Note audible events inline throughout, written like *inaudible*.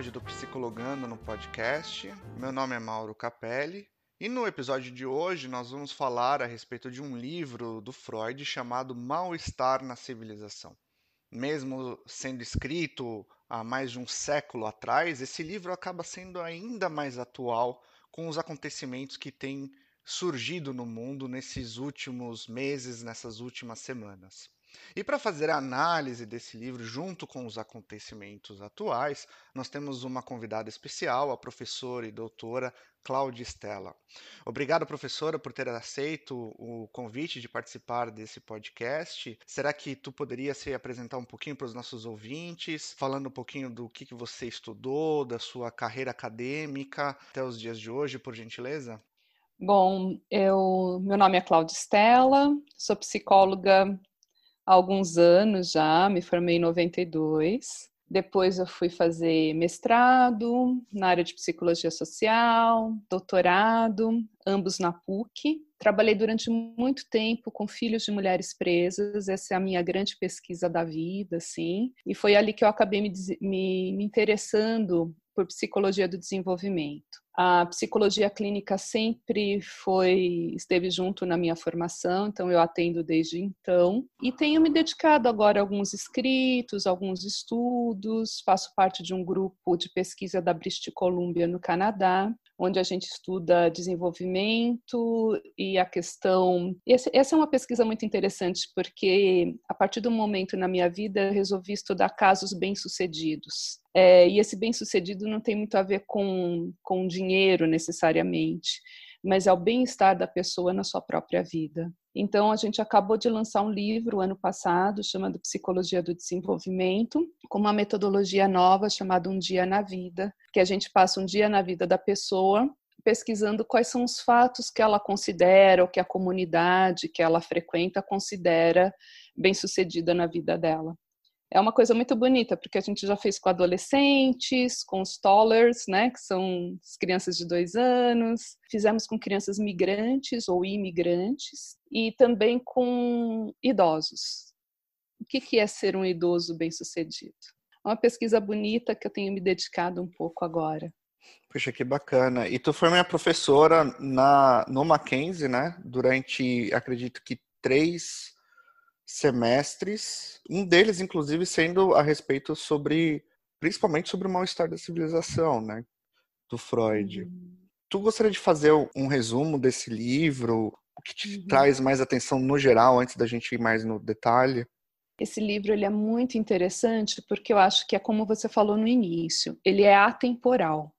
episódio do Psicologando no podcast. Meu nome é Mauro Capelli e no episódio de hoje nós vamos falar a respeito de um livro do Freud chamado Mal-Estar na Civilização. Mesmo sendo escrito há mais de um século atrás, esse livro acaba sendo ainda mais atual com os acontecimentos que têm surgido no mundo nesses últimos meses, nessas últimas semanas. E para fazer a análise desse livro junto com os acontecimentos atuais, nós temos uma convidada especial, a professora e doutora Cláudia Stella. Obrigado, professora, por ter aceito o convite de participar desse podcast. Será que tu poderia se apresentar um pouquinho para os nossos ouvintes, falando um pouquinho do que, que você estudou, da sua carreira acadêmica até os dias de hoje, por gentileza? Bom, eu, meu nome é Cláudia Stella, sou psicóloga há alguns anos já, me formei em 92. Depois eu fui fazer mestrado na área de psicologia social, doutorado, ambos na PUC. Trabalhei durante muito tempo com filhos de mulheres presas, essa é a minha grande pesquisa da vida, assim. E foi ali que eu acabei me, me, me interessando por psicologia do desenvolvimento. A psicologia clínica sempre foi esteve junto na minha formação, então eu atendo desde então e tenho me dedicado agora a alguns escritos, alguns estudos, faço parte de um grupo de pesquisa da British Columbia no Canadá, onde a gente estuda desenvolvimento e a questão. essa é uma pesquisa muito interessante, porque a partir do momento na minha vida eu resolvi estudar casos bem-sucedidos. É, e esse bem-sucedido não tem muito a ver com, com dinheiro necessariamente, mas é o bem-estar da pessoa na sua própria vida. Então, a gente acabou de lançar um livro ano passado chamado Psicologia do Desenvolvimento, com uma metodologia nova chamada Um Dia na Vida, que a gente passa um dia na vida da pessoa pesquisando quais são os fatos que ela considera ou que a comunidade que ela frequenta considera bem-sucedida na vida dela é uma coisa muito bonita, porque a gente já fez com adolescentes, com os toddlers, né, que são as crianças de dois anos, fizemos com crianças migrantes ou imigrantes, e também com idosos. O que é ser um idoso bem-sucedido? É uma pesquisa bonita que eu tenho me dedicado um pouco agora. Puxa, que bacana. E tu foi minha professora na, no Mackenzie, né? Durante, acredito que três semestres, um deles, inclusive, sendo a respeito sobre, principalmente sobre o mal-estar da civilização, né, do Freud. Uhum. Tu gostaria de fazer um resumo desse livro? O que te uhum. traz mais atenção no geral, antes da gente ir mais no detalhe? Esse livro ele é muito interessante porque eu acho que é como você falou no início, ele é atemporal.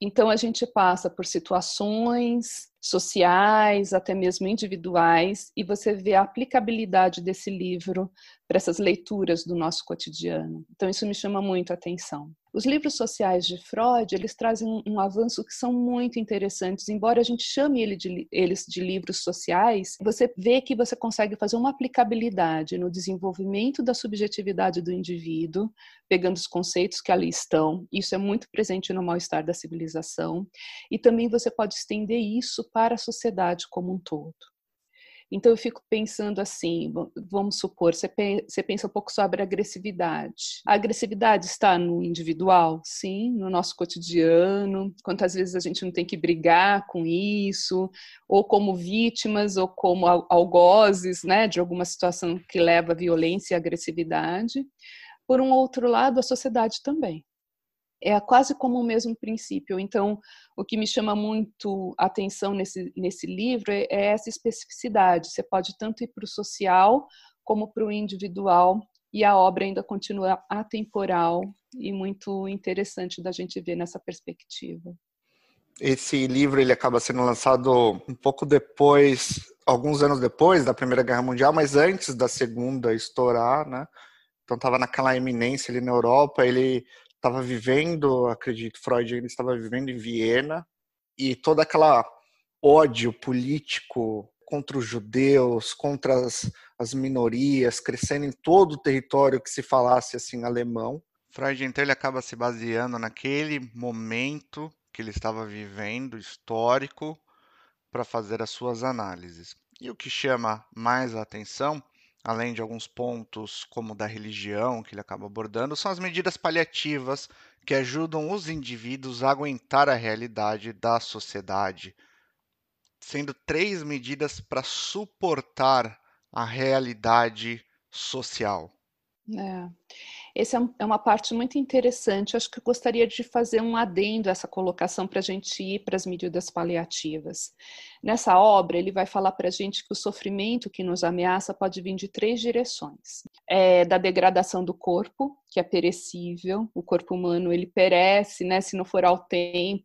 Então a gente passa por situações sociais, até mesmo individuais, e você vê a aplicabilidade desse livro para essas leituras do nosso cotidiano. Então isso me chama muito a atenção. Os livros sociais de Freud, eles trazem um, avanço que são muito interessantes, embora a gente chame ele de, eles de livros sociais, você vê que você consegue fazer uma aplicabilidade no desenvolvimento da subjetividade do indivíduo, pegando os conceitos que ali estão. Isso é muito presente no mal-estar da civilização, e também você pode estender isso para a sociedade como um todo. Então eu fico pensando assim, vamos supor, você pensa um pouco sobre a agressividade. A agressividade está no individual, sim, no nosso cotidiano. Quantas vezes a gente não tem que brigar com isso, ou como vítimas, ou como algozes, né, de alguma situação que leva à violência e agressividade. Por um outro lado, a sociedade também é quase como o mesmo princípio. Então, o que me chama muito atenção nesse, nesse livro é, é essa especificidade. Você pode tanto ir para o social como para o individual, e a obra ainda continua atemporal e muito interessante da gente ver nessa perspectiva. Esse livro ele acaba sendo lançado um pouco depois, alguns anos depois da Primeira Guerra Mundial, mas antes da Segunda estourar, né? Então estava naquela eminência ali na Europa. Ele estava vivendo, acredito, Freud ele estava vivendo em Viena e toda aquela ódio político contra os judeus, contra as, as minorias, crescendo em todo o território que se falasse assim alemão. Freud então ele acaba se baseando naquele momento que ele estava vivendo histórico para fazer as suas análises. E o que chama mais a atenção além de alguns pontos como da religião que ele acaba abordando, são as medidas paliativas que ajudam os indivíduos a aguentar a realidade da sociedade, sendo três medidas para suportar a realidade social. É. Essa é, é uma parte muito interessante. Acho que eu gostaria de fazer um adendo a essa colocação para a gente ir para as medidas paliativas. Nessa obra, ele vai falar para a gente que o sofrimento que nos ameaça pode vir de três direções: é, da degradação do corpo, que é perecível, o corpo humano ele perece, né, se não for ao tempo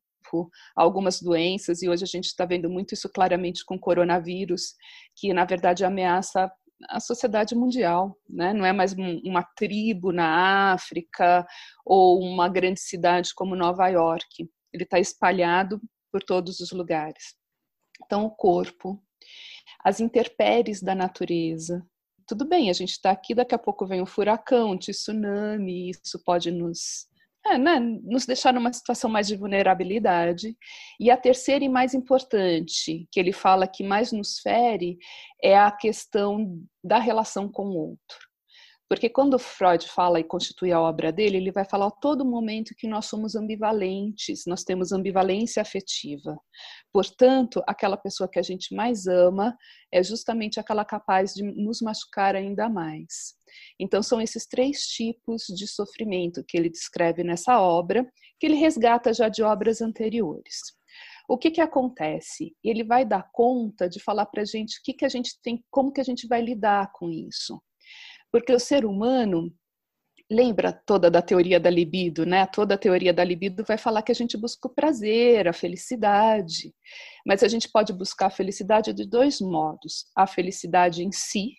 algumas doenças, e hoje a gente está vendo muito isso claramente com o coronavírus, que na verdade ameaça a sociedade mundial, né? não é mais uma tribo na África ou uma grande cidade como Nova York. Ele está espalhado por todos os lugares. Então, o corpo, as intempéries da natureza. Tudo bem, a gente está aqui, daqui a pouco vem um furacão, um tsunami, isso pode nos é, né, nos deixar numa situação mais de vulnerabilidade. E a terceira e mais importante, que ele fala que mais nos fere, é a questão da relação com o outro. Porque quando Freud fala e constitui a obra dele, ele vai falar a todo momento que nós somos ambivalentes, nós temos ambivalência afetiva. Portanto, aquela pessoa que a gente mais ama é justamente aquela capaz de nos machucar ainda mais. Então, são esses três tipos de sofrimento que ele descreve nessa obra, que ele resgata já de obras anteriores. O que, que acontece? Ele vai dar conta de falar para a gente o que, que a gente tem, como que a gente vai lidar com isso. Porque o ser humano, lembra toda da teoria da libido, né? Toda a teoria da libido vai falar que a gente busca o prazer, a felicidade. Mas a gente pode buscar a felicidade de dois modos: a felicidade em si,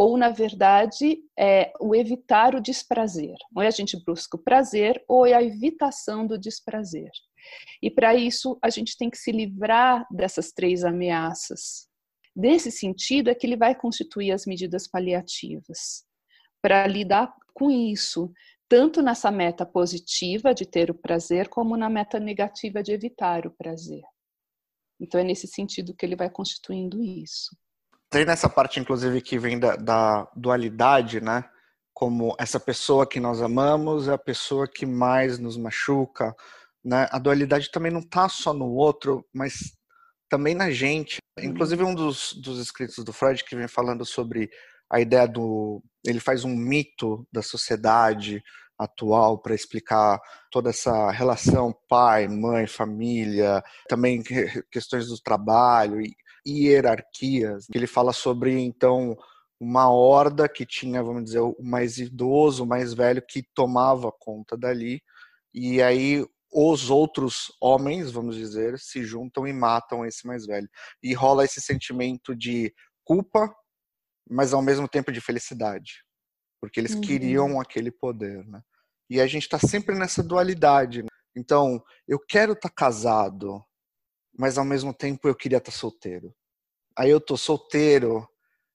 ou na verdade é o evitar o desprazer. Ou é a gente busca o prazer, ou é a evitação do desprazer. E para isso a gente tem que se livrar dessas três ameaças. Nesse sentido, é que ele vai constituir as medidas paliativas para lidar com isso, tanto nessa meta positiva de ter o prazer, como na meta negativa de evitar o prazer. Então, é nesse sentido que ele vai constituindo isso. Tem nessa parte, inclusive, que vem da, da dualidade, né? Como essa pessoa que nós amamos é a pessoa que mais nos machuca, né? A dualidade também não está só no outro, mas também na gente. Inclusive, um dos, dos escritos do Freud que vem falando sobre a ideia do. Ele faz um mito da sociedade atual para explicar toda essa relação pai, mãe, família, também questões do trabalho e hierarquias. Ele fala sobre então uma horda que tinha, vamos dizer, o mais idoso, o mais velho que tomava conta dali e aí os outros homens, vamos dizer, se juntam e matam esse mais velho. E rola esse sentimento de culpa, mas ao mesmo tempo de felicidade, porque eles uhum. queriam aquele poder, né? E a gente está sempre nessa dualidade. Né? Então, eu quero estar tá casado, mas ao mesmo tempo eu queria estar tá solteiro. Aí eu tô solteiro,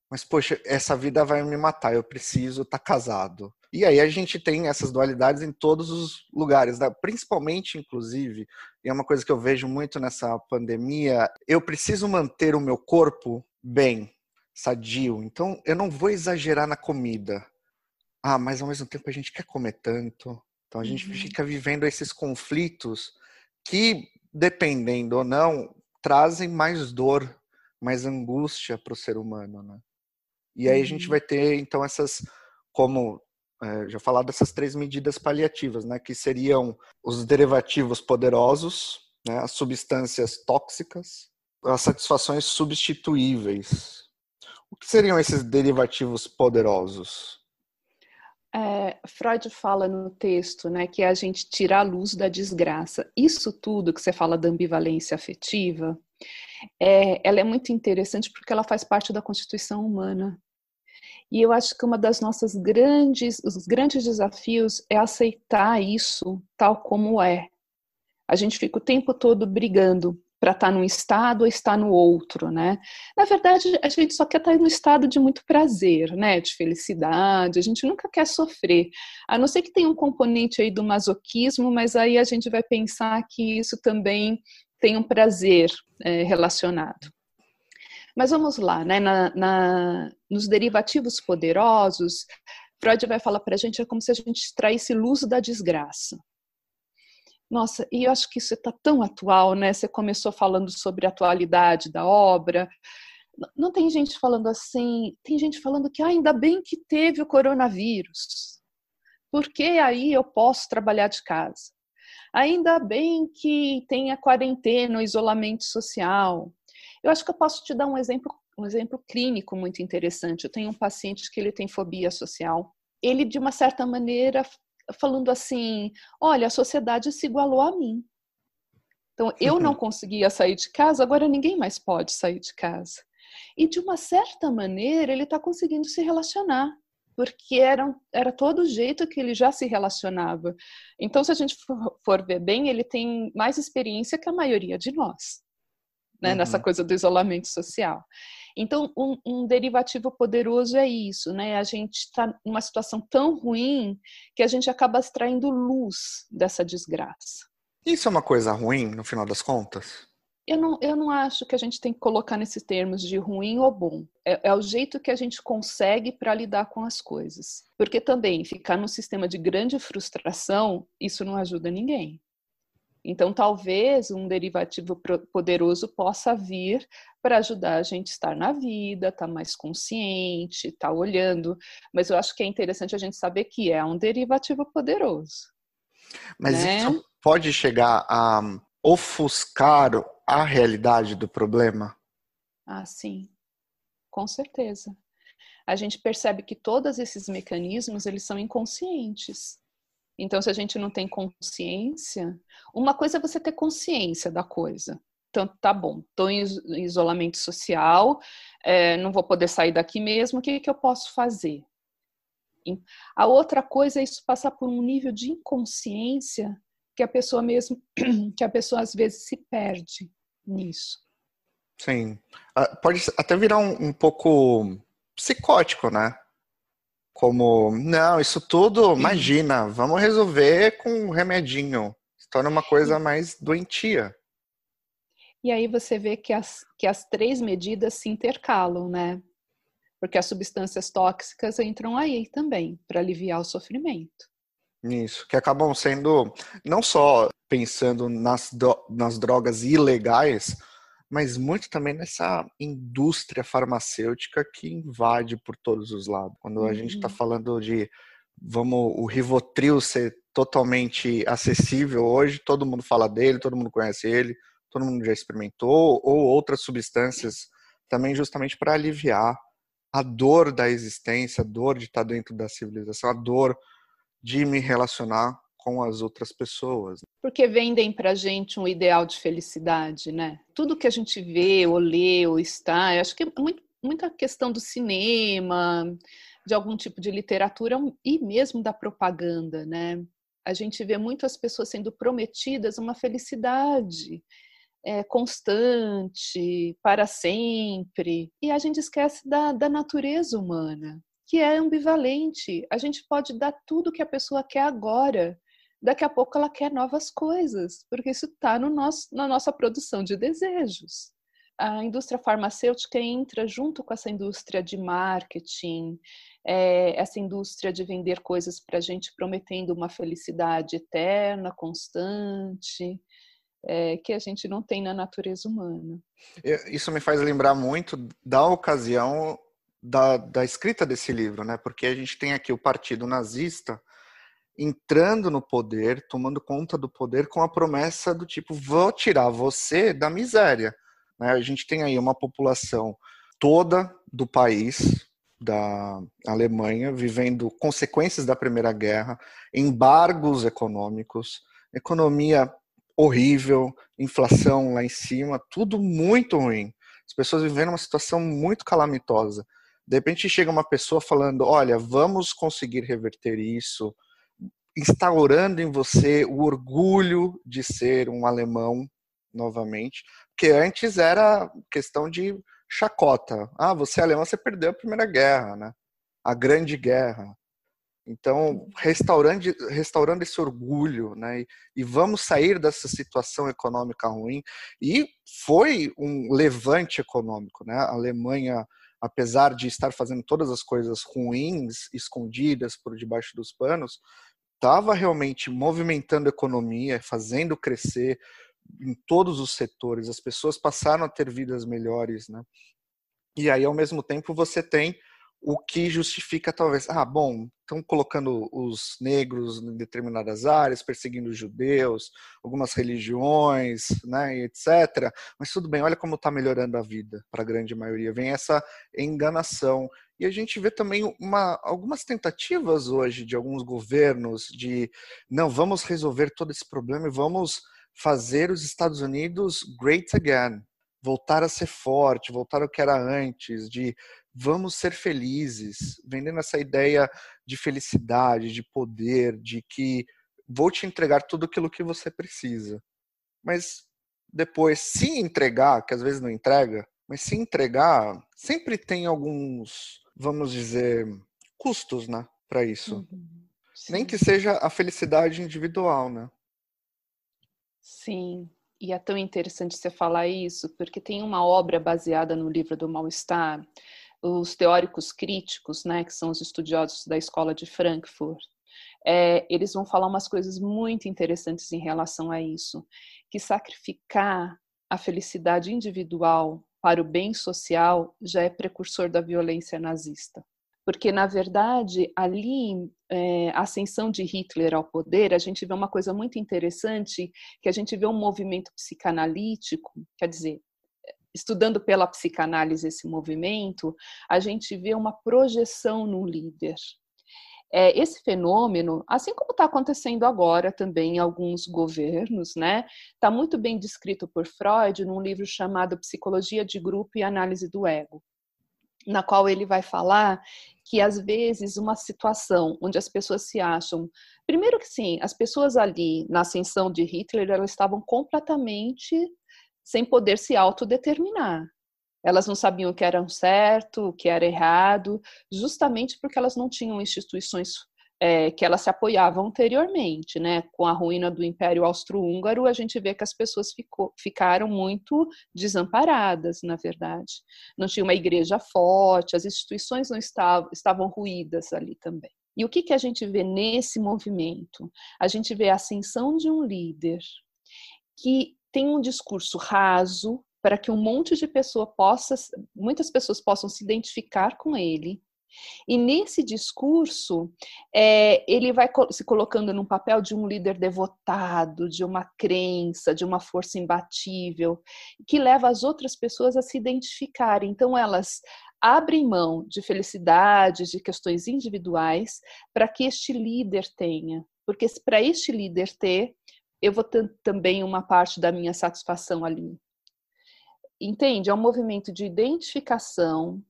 mas poxa, essa vida vai me matar, eu preciso estar tá casado. E aí a gente tem essas dualidades em todos os lugares, né? principalmente, inclusive, e é uma coisa que eu vejo muito nessa pandemia, eu preciso manter o meu corpo bem, sadio. Então, eu não vou exagerar na comida. Ah, mas ao mesmo tempo a gente quer comer tanto. Então a gente uhum. fica vivendo esses conflitos que, dependendo ou não, trazem mais dor, mais angústia para o ser humano, né? E aí a gente uhum. vai ter então essas como é, já falar dessas três medidas paliativas, né, que seriam os derivativos poderosos, né, as substâncias tóxicas, as satisfações substituíveis. O que seriam esses derivativos poderosos? É, Freud fala no texto né, que é a gente tirar a luz da desgraça. Isso tudo que você fala da ambivalência afetiva, é, ela é muito interessante porque ela faz parte da constituição humana. E eu acho que uma das nossas grandes, os grandes desafios é aceitar isso tal como é. A gente fica o tempo todo brigando para estar tá num estado ou estar no outro, né? Na verdade, a gente só quer estar tá no estado de muito prazer, né? De felicidade, a gente nunca quer sofrer. A não ser que tenha um componente aí do masoquismo, mas aí a gente vai pensar que isso também tem um prazer é, relacionado. Mas vamos lá, né? Na, na, nos derivativos poderosos, Freud vai falar para a gente é como se a gente extraísse luz da desgraça. Nossa, e eu acho que isso está tão atual, né? Você começou falando sobre a atualidade da obra. Não tem gente falando assim, tem gente falando que ah, ainda bem que teve o coronavírus, porque aí eu posso trabalhar de casa. Ainda bem que tem a quarentena, o isolamento social. Eu acho que eu posso te dar um exemplo, um exemplo clínico muito interessante. Eu tenho um paciente que ele tem fobia social. Ele, de uma certa maneira, falando assim: olha, a sociedade se igualou a mim. Então, eu não conseguia sair de casa, agora ninguém mais pode sair de casa. E, de uma certa maneira, ele está conseguindo se relacionar, porque era, era todo o jeito que ele já se relacionava. Então, se a gente for, for ver bem, ele tem mais experiência que a maioria de nós, né, uhum. nessa coisa do isolamento social. Então, um, um derivativo poderoso é isso, né? A gente está numa situação tão ruim que a gente acaba extraindo luz dessa desgraça. Isso é uma coisa ruim, no final das contas? Eu não, eu não acho que a gente tem que colocar nesses termos de ruim ou bom. É, é o jeito que a gente consegue para lidar com as coisas. Porque também ficar num sistema de grande frustração, isso não ajuda ninguém. Então, talvez um derivativo poderoso possa vir para ajudar a gente a estar na vida, estar tá mais consciente, estar tá olhando. Mas eu acho que é interessante a gente saber que é um derivativo poderoso. Mas né? isso pode chegar a ofuscar a realidade do problema? Ah, sim, com certeza. A gente percebe que todos esses mecanismos eles são inconscientes. Então, se a gente não tem consciência, uma coisa é você ter consciência da coisa. Então, tá bom, estou em isolamento social, é, não vou poder sair daqui mesmo, o que, que eu posso fazer? A outra coisa é isso passar por um nível de inconsciência que a pessoa mesmo, *clears throat* que a pessoa às vezes se perde nisso. Sim, ah, pode até virar um, um pouco psicótico, né? Como, não, isso tudo, imagina, vamos resolver com um remedinho. Se torna uma coisa mais doentia. E aí você vê que as, que as três medidas se intercalam, né? Porque as substâncias tóxicas entram aí também, para aliviar o sofrimento. Isso, que acabam sendo, não só pensando nas, nas drogas ilegais, mas muito também nessa indústria farmacêutica que invade por todos os lados. Quando a gente está uhum. falando de vamos o Rivotril ser totalmente acessível hoje, todo mundo fala dele, todo mundo conhece ele, todo mundo já experimentou, ou outras substâncias também justamente para aliviar a dor da existência, a dor de estar tá dentro da civilização, a dor de me relacionar com as outras pessoas. Porque vendem para gente um ideal de felicidade, né? Tudo que a gente vê, ou lê, ou está, eu acho que é muito, muita questão do cinema, de algum tipo de literatura e mesmo da propaganda, né? A gente vê muitas pessoas sendo prometidas uma felicidade é, constante, para sempre, e a gente esquece da, da natureza humana, que é ambivalente. A gente pode dar tudo que a pessoa quer agora, daqui a pouco ela quer novas coisas, porque isso está no nosso, na nossa produção de desejos. A indústria farmacêutica entra junto com essa indústria de marketing, é, essa indústria de vender coisas para a gente prometendo uma felicidade eterna, constante, é, que a gente não tem na natureza humana. Isso me faz lembrar muito da ocasião da, da escrita desse livro, né? Porque a gente tem aqui o Partido Nazista, entrando no poder, tomando conta do poder com a promessa do tipo: vou tirar você da miséria. Né? A gente tem aí uma população toda do país, da Alemanha, vivendo consequências da Primeira Guerra, embargos econômicos, economia horrível, inflação lá em cima, tudo muito ruim. As pessoas vivendo uma situação muito calamitosa. De repente chega uma pessoa falando: olha, vamos conseguir reverter isso, instaurando em você o orgulho de ser um alemão novamente, porque antes era questão de chacota. Ah, você é alemão, você perdeu a Primeira Guerra, né? A Grande Guerra. Então, restaurando, restaurando esse orgulho, né? E, e, vamos sair dessa situação econômica ruim. E foi um levante econômico, né? A Alemanha, apesar de estar fazendo todas as coisas ruins, escondidas por debaixo dos panos, estava realmente movimentando a economia, fazendo crescer em todos os setores. As pessoas passaram a ter vidas melhores, né? E aí, ao mesmo tempo, você tem o que justifica talvez, ah, bom, estão colocando os negros em determinadas áreas, perseguindo os judeus, algumas religiões, né, etc. Mas tudo bem, olha como está melhorando a vida para a grande maioria. Vem essa enganação. E a gente vê também uma, algumas tentativas hoje de alguns governos de, não, vamos resolver todo esse problema e vamos fazer os Estados Unidos great again, voltar a ser forte, voltar ao que era antes, de vamos ser felizes, vendendo essa ideia de felicidade, de poder, de que vou te entregar tudo aquilo que você precisa. Mas depois, se entregar, que às vezes não entrega, mas se entregar, sempre tem alguns, vamos dizer, custos, né, para isso. Uhum. Nem que seja a felicidade individual, né? Sim, e é tão interessante você falar isso, porque tem uma obra baseada no livro do Mal-Estar, os teóricos críticos, né, que são os estudiosos da escola de Frankfurt, é, eles vão falar umas coisas muito interessantes em relação a isso, que sacrificar a felicidade individual para o bem social já é precursor da violência nazista. Porque, na verdade, ali, é, a ascensão de Hitler ao poder, a gente vê uma coisa muito interessante, que a gente vê um movimento psicanalítico, quer dizer, estudando pela psicanálise esse movimento, a gente vê uma projeção no líder. É, esse fenômeno, assim como está acontecendo agora também em alguns governos, né, está muito bem descrito por Freud num livro chamado Psicologia de Grupo e Análise do Ego, na qual ele vai falar que às vezes uma situação onde as pessoas se acham, primeiro que sim, as pessoas ali na ascensão de Hitler elas estavam completamente sem poder se autodeterminar. Elas não sabiam o que era certo, o que era errado, justamente porque elas não tinham instituições é, que elas se apoiavam anteriormente, né? Com a ruína do Império Austro-Húngaro, a gente vê que as pessoas ficou, ficaram muito desamparadas, na verdade. Não tinha uma igreja forte, as instituições não estavam, estavam ruídas ali também. E o que, que a gente vê nesse movimento? A gente vê a ascensão de um líder que tem um discurso raso para que um monte de pessoa possa, muitas pessoas possam se identificar com ele. E nesse discurso, é, ele vai se colocando num papel de um líder devotado, de uma crença, de uma força imbatível, que leva as outras pessoas a se identificarem. Então, elas abrem mão de felicidade, de questões individuais, para que este líder tenha. Porque para este líder ter, eu vou ter também uma parte da minha satisfação ali. Entende? É um movimento de identificação,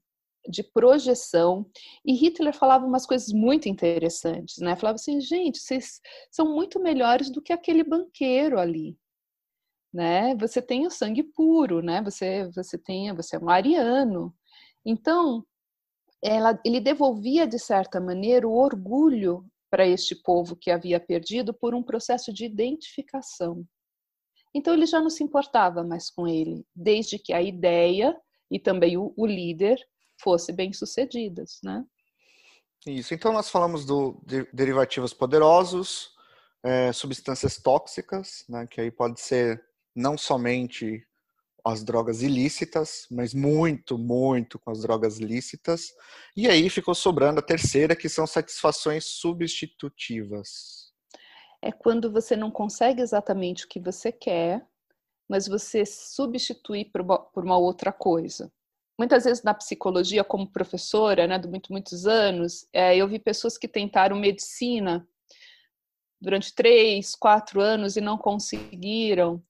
de projeção. E Hitler falava umas coisas muito interessantes, né? Falava assim, gente, vocês são muito melhores do que aquele banqueiro ali, né? Você tem o sangue puro, né? Você você tem, você é um ariano. Então, ela, ele devolvia de certa maneira o orgulho para este povo que havia perdido por um processo de identificação. Então ele já não se importava mais com ele, desde que a ideia e também o, o líder fosse bem sucedidas, né? Isso. Então nós falamos do de, derivativos poderosos, é, substâncias tóxicas, né? Que aí pode ser não somente as drogas ilícitas, mas muito, muito com as drogas lícitas. E aí ficou sobrando a terceira, que são satisfações substitutivas. É quando você não consegue exatamente o que você quer, mas você substitui por uma, outra coisa. Muitas vezes na psicologia, como professora, né, de muito, muitos anos, é, eu vi pessoas que tentaram medicina durante três, quatro anos e não conseguiram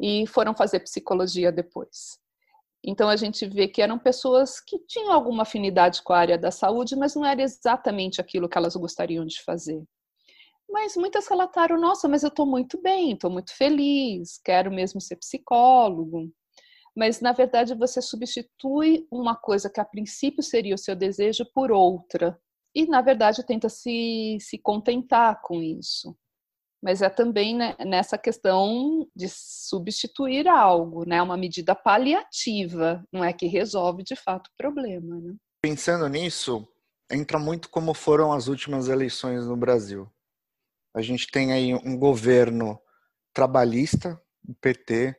e foram fazer psicologia depois. Então a gente vê que eram pessoas que tinham alguma afinidade com a área da saúde, mas não era exatamente aquilo que elas gostariam de fazer. Mas muitas relataram: nossa, mas eu estou muito bem, estou muito feliz, quero mesmo ser psicólogo. Mas na verdade você substitui uma coisa que a princípio seria o seu desejo por outra. e, na verdade, tenta se, se contentar com isso. Mas é também né, nessa questão de substituir algo, né? Uma medida paliativa, não é que resolve de fato o problema. Né? Pensando nisso, entra muito como foram as últimas eleições no Brasil. A gente tem aí um governo trabalhista, o PT,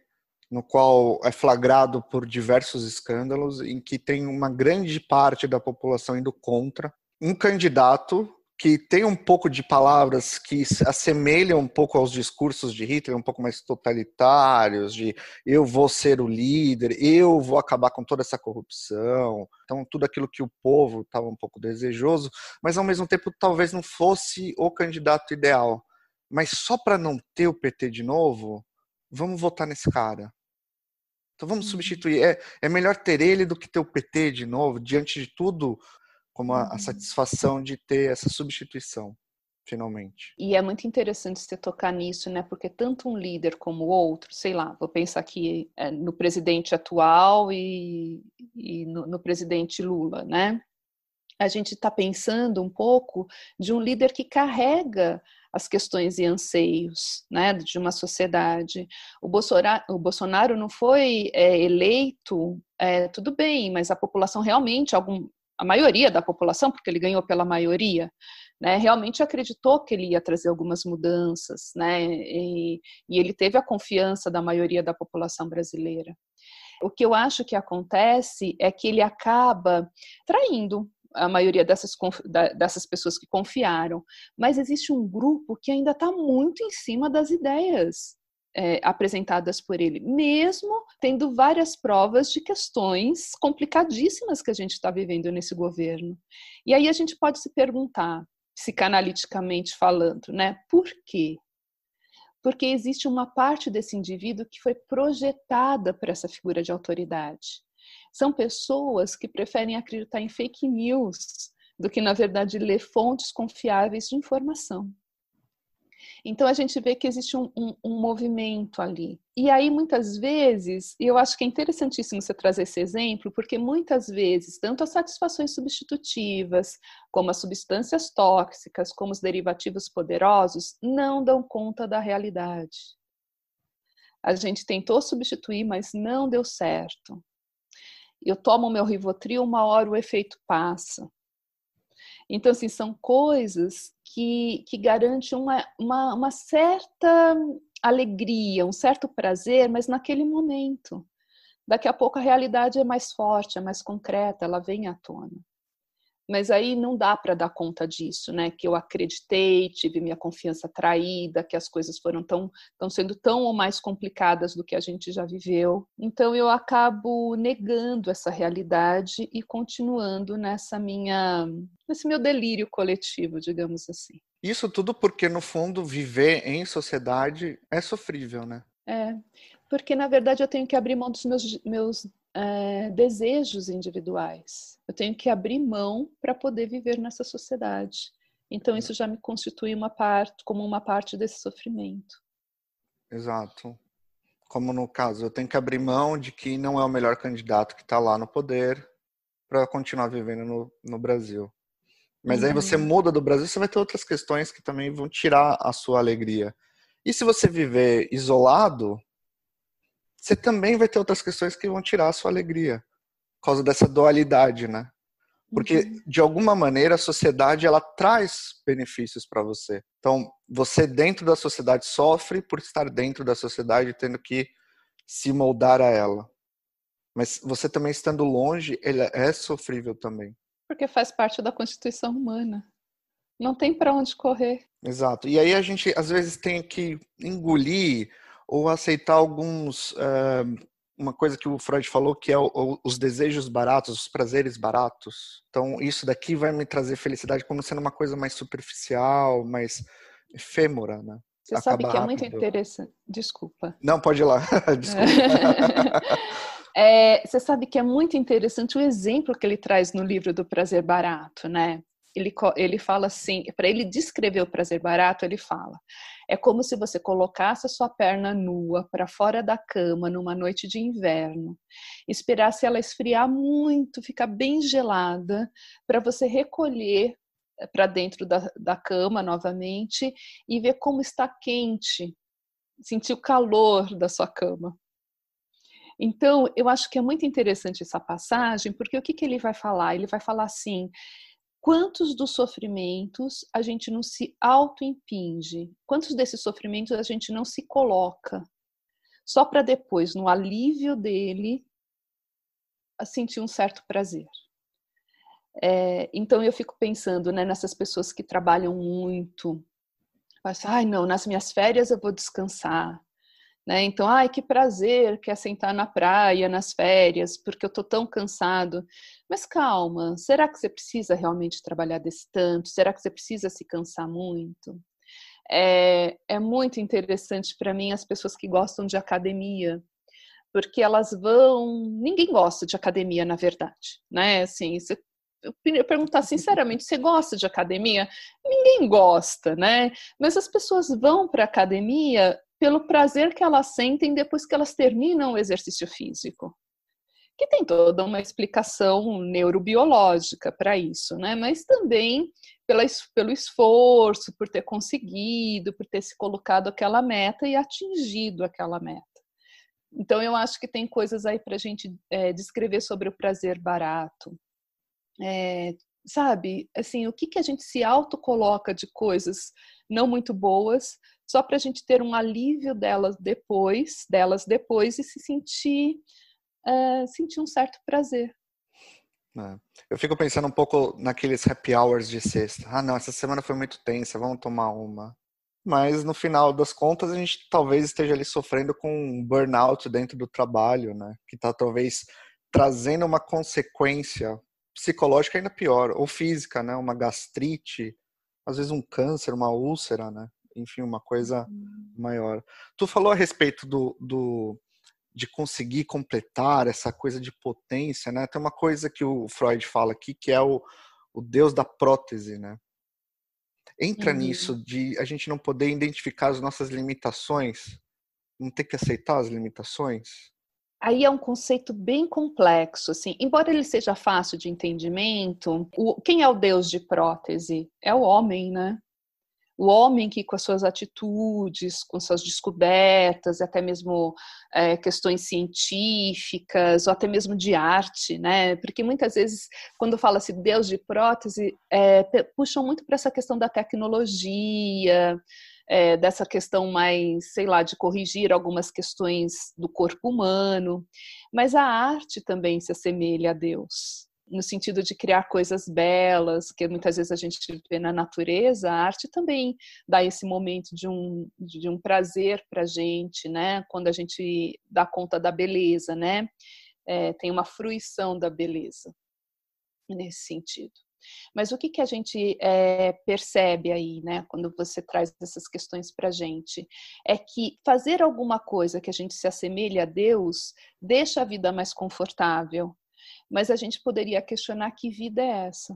no qual é flagrado por diversos escândalos, em que tem uma grande parte da população indo contra. Um candidato que tem um pouco de palavras que assemelham um pouco aos discursos de Hitler, um pouco mais totalitários, de eu vou ser o líder, eu vou acabar com toda essa corrupção. Então, tudo aquilo que o povo estava um pouco desejoso, mas ao mesmo tempo talvez não fosse o candidato ideal. Mas só para não ter o PT de novo, vamos votar nesse cara. Então vamos uhum. substituir. É, é melhor ter ele do que ter o PT de novo, diante de tudo, como a, a satisfação de ter essa substituição, finalmente. E é muito interessante você tocar nisso, né? Porque tanto um líder como o outro, sei lá, vou pensar aqui é, no presidente atual e, e no, no presidente Lula, né? A gente está pensando um pouco de um líder que carrega as questões e anseios né, de uma sociedade. O Bolsonaro, o Bolsonaro não foi é, eleito, é, tudo bem, mas a população realmente, algum, a maioria da população, porque ele ganhou pela maioria, né, realmente acreditou que ele ia trazer algumas mudanças, né, e, e ele teve a confiança da maioria da população brasileira. O que eu acho que acontece é que ele acaba traindo a maioria dessas, dessas pessoas que confiaram, mas existe um grupo que ainda está muito em cima das ideias é, apresentadas por ele, mesmo tendo várias provas de questões complicadíssimas que a gente está vivendo nesse governo. E aí a gente pode se perguntar, psicanaliticamente falando, né, por quê? Porque existe uma parte desse indivíduo que foi projetada para essa figura de autoridade. São pessoas que preferem acreditar em fake news do que, na verdade, ler fontes confiáveis de informação. Então a gente vê que existe um, um, um, movimento ali. E aí, muitas vezes, e eu acho que é interessantíssimo você trazer esse exemplo, porque muitas vezes, tanto as satisfações substitutivas, como as substâncias tóxicas, como os derivativos poderosos, não dão conta da realidade. A gente tentou substituir, mas não deu certo eu tomo meu Rivotril, uma hora o efeito passa. Então, assim, são coisas que, que garantem uma, uma, uma certa alegria, um certo prazer, mas naquele momento. Daqui a pouco a realidade é mais forte, é mais concreta, ela vem à tona. Mas aí não dá para dar conta disso, né? Que eu acreditei, tive minha confiança traída, que as coisas foram tão, estão sendo tão ou mais complicadas do que a gente já viveu. Então eu acabo negando essa realidade e continuando nessa minha, nesse meu delírio coletivo, digamos assim. Isso tudo porque no fundo viver em sociedade é sofrível, né? É, porque na verdade eu tenho que abrir mão dos meus, meus é, desejos individuais. Eu tenho que abrir mão para poder viver nessa sociedade. Então isso já me constitui uma parte, como uma parte desse sofrimento. Exato. Como no caso, eu tenho que abrir mão de que não é o melhor candidato que está lá no poder para continuar vivendo no, no Brasil. Mas uhum. aí você uhum. muda do Brasil, você vai ter outras questões que também vão tirar a sua alegria. E se você viver isolado, você também vai ter outras questões que vão tirar a sua alegria, por causa dessa dualidade, né? Porque uhum. de alguma maneira a sociedade ela traz benefícios para você. Então, você dentro da sociedade sofre por estar dentro da sociedade tendo que se moldar a ela. Mas você também estando longe, ele é sofrível também. Porque faz parte da constituição humana. Não tem para onde correr. Exato. E aí a gente às vezes tem que engolir ou aceitar alguns uh, uma coisa que o Freud falou que é o, o, os desejos baratos, os prazeres baratos. Então isso daqui vai me trazer felicidade como sendo uma coisa mais superficial, mais efêmera, né? Você Acaba sabe que rápido. é muito interessante. Desculpa. Não, pode ir lá. *laughs* Desculpa. *laughs* é, você sabe que é muito interessante o exemplo que ele traz no livro do prazer barato, né? ele, ele fala assim, para ele descrever o prazer barato, ele fala: é como se você colocasse a sua perna nua para fora da cama numa noite de inverno, esperasse ela esfriar muito, ficar bem gelada, para você recolher para dentro da, da cama novamente e ver como está quente, sentir o calor da sua cama. Então, eu acho que é muito interessante essa passagem, porque o que, que ele vai falar? Ele vai falar assim: quantos dos sofrimentos a gente não se auto-impinge? Quantos desses sofrimentos a gente não se coloca? Só para depois, no alívio dele, sentir um certo prazer. É, então eu fico pensando né, nessas pessoas que trabalham muito. Mas, ai, não, nas minhas férias eu vou descansar. Né? Então, ai, que prazer que é sentar na praia nas férias, porque eu tô tão cansado. Mas calma, será que você precisa realmente trabalhar desse tanto? Será que você precisa se cansar muito? É, é muito interessante para mim as pessoas que gostam de academia, porque elas vão. Ninguém gosta de academia, na verdade, né? Assim, você eu perguntar *laughs* sinceramente, você gosta de academia? Ninguém gosta, né? Mas as pessoas vão para academia pelo prazer que elas sentem depois que elas terminam o exercício físico. Que tem toda uma explicação neurobiológica para isso, né? Mas também pela, pelo esforço, por ter conseguido, por ter se colocado aquela meta e atingido aquela meta. Então, eu acho que tem coisas aí para a gente é, descrever sobre o prazer barato. É, sabe, assim, o que, que a gente se autocoloca de coisas não muito boas só para a gente ter um alívio delas depois, delas depois e se sentir, uh, sentir um certo prazer. É. Eu fico pensando um pouco naqueles happy hours de sexta. Ah, não, essa semana foi muito tensa, vamos tomar uma. Mas no final das contas, a gente talvez esteja ali sofrendo com um burnout dentro do trabalho, né? Que está talvez trazendo uma consequência psicológica ainda pior, ou física, né? Uma gastrite, às vezes um câncer, uma úlcera, né? Enfim, uma coisa uhum. maior. Tu falou a respeito do, do de conseguir completar essa coisa de potência, né? Tem uma coisa que o Freud fala aqui que é o, o Deus da prótese, né? Entra uhum. nisso de a gente não poder identificar as nossas limitações, não ter que aceitar as limitações. Aí é um conceito bem complexo, assim. Embora ele seja fácil de entendimento, o, quem é o Deus de prótese? É o homem, né? O homem que com as suas atitudes, com suas descobertas, até mesmo é, questões científicas, ou até mesmo de arte, né? Porque muitas vezes, quando fala-se Deus de prótese, é, puxam muito para essa questão da tecnologia, é, dessa questão mais, sei lá, de corrigir algumas questões do corpo humano, mas a arte também se assemelha a Deus no sentido de criar coisas belas, que muitas vezes a gente vê na natureza, a arte também dá esse momento de um, de um prazer para a gente, né? Quando a gente dá conta da beleza, né? É, tem uma fruição da beleza nesse sentido. Mas o que, que a gente é, percebe aí, né, quando você traz essas questões para a gente? É que fazer alguma coisa que a gente se assemelhe a Deus deixa a vida mais confortável, mas a gente poderia questionar que vida é essa.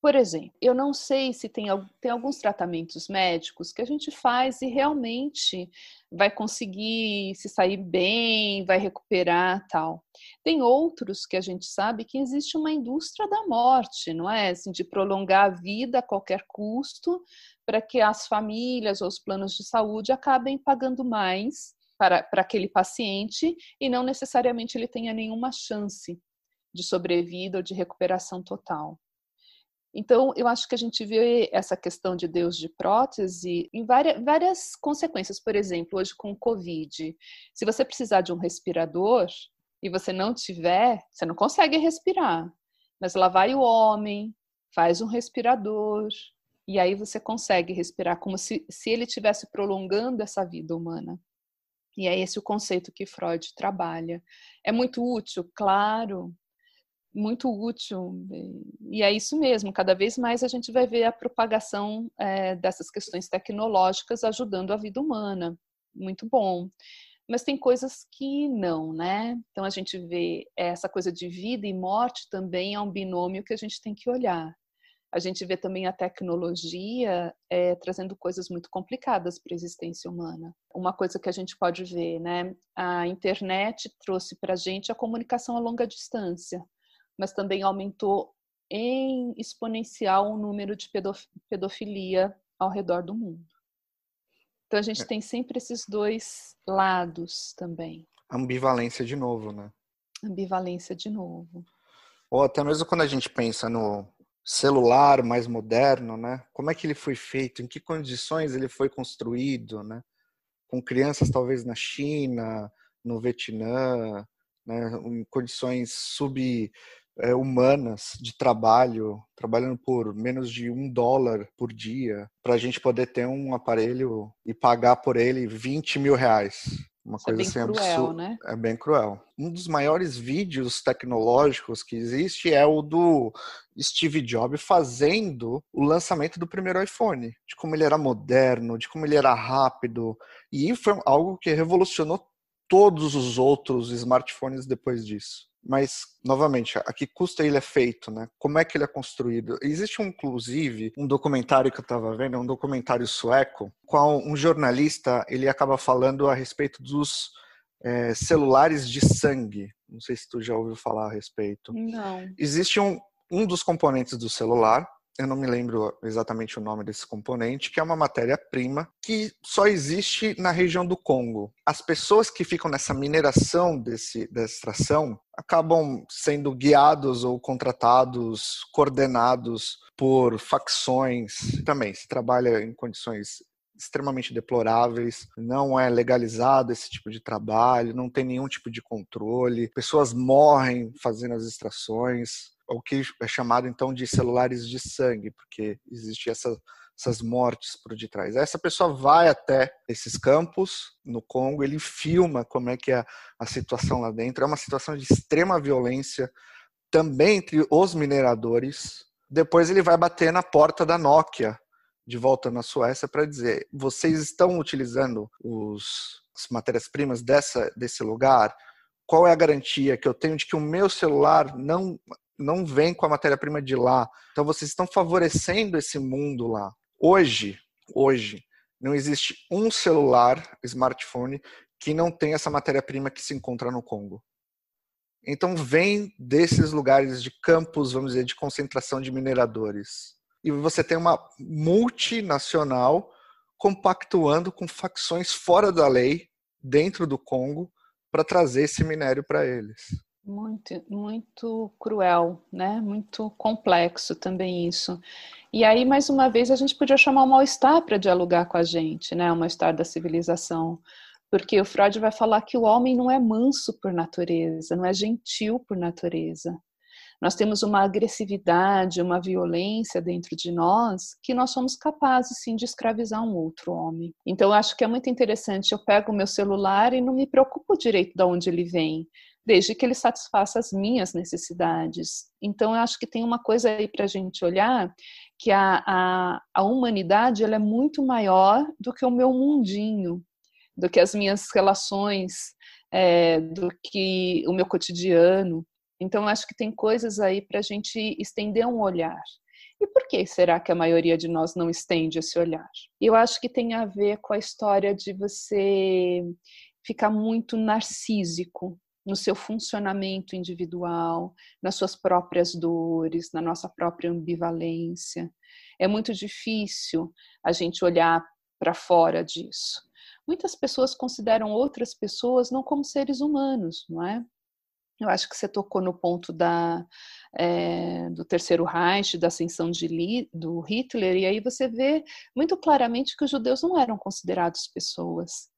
Por exemplo, eu não sei se tem, tem alguns tratamentos médicos que a gente faz e realmente vai conseguir se sair bem, vai recuperar tal. Tem outros que a gente sabe que existe uma indústria da morte, não é? Assim, de prolongar a vida a qualquer custo para que as famílias ou os planos de saúde acabem pagando mais para, para aquele paciente e não necessariamente ele tenha nenhuma chance de sobrevida ou de recuperação total. Então, eu acho que a gente vê essa questão de Deus de prótese em várias, várias consequências. Por exemplo, hoje com o Covid, se você precisar de um respirador e você não tiver, você não consegue respirar. Mas lá vai o homem, faz um respirador, e aí você consegue respirar como se, se ele estivesse prolongando essa vida humana. E é esse o conceito que Freud trabalha. É muito útil, claro, muito útil. E é isso mesmo, cada vez mais a gente vai ver a propagação é, dessas questões tecnológicas ajudando a vida humana. Muito bom. Mas tem coisas que não, né? Então a gente vê essa coisa de vida e morte também é um binômio que a gente tem que olhar. A gente vê também a tecnologia é, trazendo coisas muito complicadas para a existência humana. Uma coisa que a gente pode ver, né? A internet trouxe para a gente a comunicação a longa distância mas também aumentou em exponencial o número de pedofilia ao redor do mundo. Então a gente é. tem sempre esses dois lados também. Ambivalência de novo, né? Ambivalência de novo. Ou até mesmo quando a gente pensa no celular mais moderno, né? Como é que ele foi feito? Em que condições ele foi construído, né? Com crianças talvez na China, no Vietnã, né? Em condições sub é, humanas de trabalho, trabalhando por menos de um dólar por dia, para a gente poder ter um aparelho e pagar por ele 20 mil reais. Uma Isso é coisa é assim cruel, absurda. Né? É bem cruel. Um dos maiores vídeos tecnológicos que existe é o do Steve Jobs fazendo o lançamento do primeiro iPhone, de como ele era moderno, de como ele era rápido, e foi algo que revolucionou todos os outros smartphones depois disso. Mas, novamente, a que custa ele é feito, né? Como é que ele é construído? Existe, um, inclusive, um documentário que eu estava vendo, um documentário sueco, qual um jornalista ele acaba falando a respeito dos é, celulares de sangue. Não sei se tu já ouviu falar a respeito. Não. Existe um, um dos componentes do celular eu não me lembro exatamente o nome desse componente, que é uma matéria-prima que só existe na região do Congo. As pessoas que ficam nessa mineração desse, dessa extração acabam sendo guiados ou contratados, coordenados por facções. Também se trabalha em condições extremamente deploráveis, não é legalizado esse tipo de trabalho, não tem nenhum tipo de controle, pessoas morrem fazendo as extrações, o que é chamado então de celulares de sangue, porque existe essa, essas mortes por detrás. Essa pessoa vai até esses campos no Congo, ele filma como é que é a situação lá dentro. É uma situação de extrema violência também entre os mineradores. Depois ele vai bater na porta da Nokia de volta na Suécia para dizer: vocês estão utilizando os, as matérias-primas dessa desse lugar? Qual é a garantia que eu tenho de que o meu celular não não vem com a matéria-prima de lá. Então vocês estão favorecendo esse mundo lá. Hoje, hoje, não existe um celular, smartphone, que não tem essa matéria-prima que se encontra no Congo. Então vem desses lugares de campos, vamos dizer, de concentração de mineradores. E você tem uma multinacional compactuando com facções fora da lei dentro do Congo para trazer esse minério para eles. Muito, muito cruel, né? Muito complexo também isso. E aí, mais uma vez, a gente podia chamar o mal-estar para dialogar com a gente, né? O mal-estar da civilização. Porque o Freud vai falar que o homem não é manso por natureza, não é gentil por natureza. Nós temos uma agressividade, uma violência dentro de nós que nós somos capazes sim de escravizar um outro homem. Então eu acho que é muito interessante. Eu pego o meu celular e não me preocupo direito de onde ele vem desde que ele satisfaça as minhas necessidades. Então, eu acho que tem uma coisa aí para a gente olhar, que a, a, a humanidade ela é muito maior do que o meu mundinho, do que as minhas relações, é, do que o meu cotidiano. Então, eu acho que tem coisas aí para a gente estender um olhar. E por que será que a maioria de nós não estende esse olhar? Eu acho que tem a ver com a história de você ficar muito narcísico, no seu funcionamento individual, nas suas próprias dores, na nossa própria ambivalência. É muito difícil a gente olhar para fora disso. Muitas pessoas consideram outras pessoas não como seres humanos, não é? Eu acho que você tocou no ponto da, é, do terceiro Reich, da ascensão de, do Hitler, e aí você vê muito claramente que os judeus não eram considerados pessoas.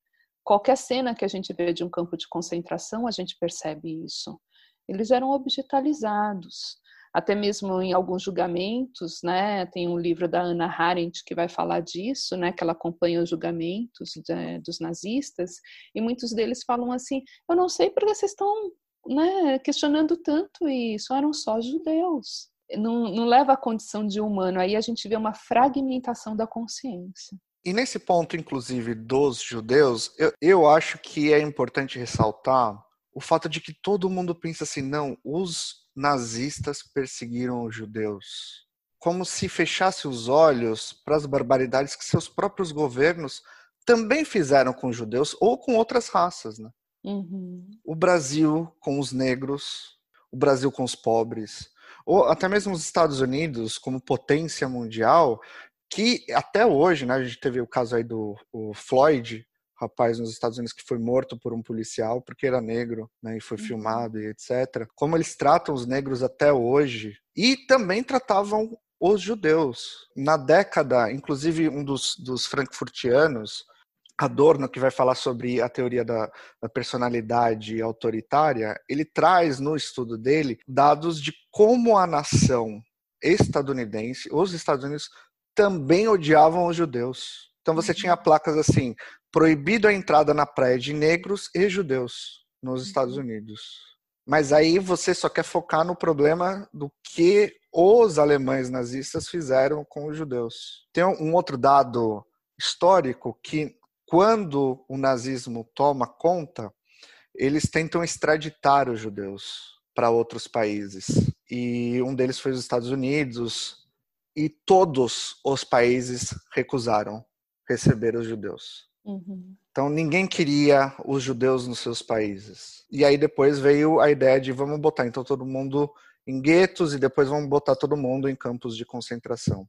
Qualquer cena que a gente vê de um campo de concentração, a gente percebe isso. Eles eram objetalizados. Até mesmo em alguns julgamentos, né? Tem um livro da Anna Arendt que vai falar disso, né? Que ela acompanha os julgamentos de, dos nazistas e muitos deles falam assim: eu não sei porque vocês estão né, questionando tanto isso, eram só judeus. Não, não leva à condição de humano. Aí a gente vê uma fragmentação da consciência. E nesse ponto, inclusive, dos judeus, eu, eu acho que é importante ressaltar o fato de que todo mundo pensa assim, não, os nazistas perseguiram os judeus. Como se fechasse os olhos para as barbaridades que seus próprios governos também fizeram com os judeus ou com outras raças. Né? Uhum. O Brasil com os negros, o Brasil com os pobres, ou até mesmo os Estados Unidos, como potência mundial, que até hoje, né, a gente teve o caso aí do Floyd, rapaz nos Estados Unidos que foi morto por um policial porque era negro, né, e foi uhum. filmado e etc. Como eles tratam os negros até hoje e também tratavam os judeus. Na década, inclusive um dos, dos frankfurtianos, Adorno, que vai falar sobre a teoria da, da, personalidade autoritária, ele traz no estudo dele dados de como a nação estadunidense, os Estados Unidos, também odiavam os judeus. Então você tinha uhum. placas assim: proibido a entrada na praia de negros e judeus nos Estados uhum. Unidos. Mas aí você só quer focar no problema do que os alemães nazistas fizeram com os judeus. Tem um outro dado histórico que quando o nazismo toma conta, eles tentam extraditar os judeus para outros países. E um deles foi os Estados Unidos, e todos os países recusaram receber os judeus. Uhum. Então ninguém queria os judeus nos seus países. E aí depois veio a ideia de vamos botar então todo mundo em guetos e depois vamos botar todo mundo em campos de concentração.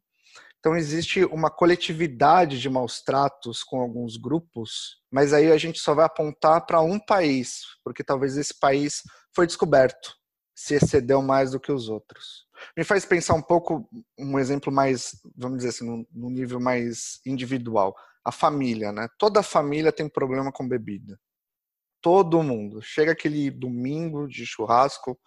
Então existe uma coletividade de maus tratos com alguns grupos, mas aí a gente só vai apontar para um país, porque talvez esse país foi descoberto, se excedeu mais do que os outros. Me faz pensar um pouco um exemplo mais, vamos dizer assim, no, nível mais individual. A família, né? Toda família tem problema com bebida. Todo mundo. Chega aquele domingo de churrasco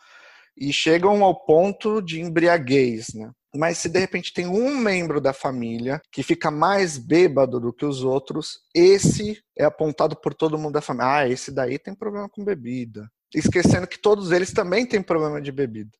e chegam ao ponto de embriaguez, né? Mas se de repente tem um membro da família que fica mais bêbado do que os outros, esse é apontado por todo mundo da família. Ah, esse daí tem problema com bebida. Esquecendo que todos eles também têm problema de bebida.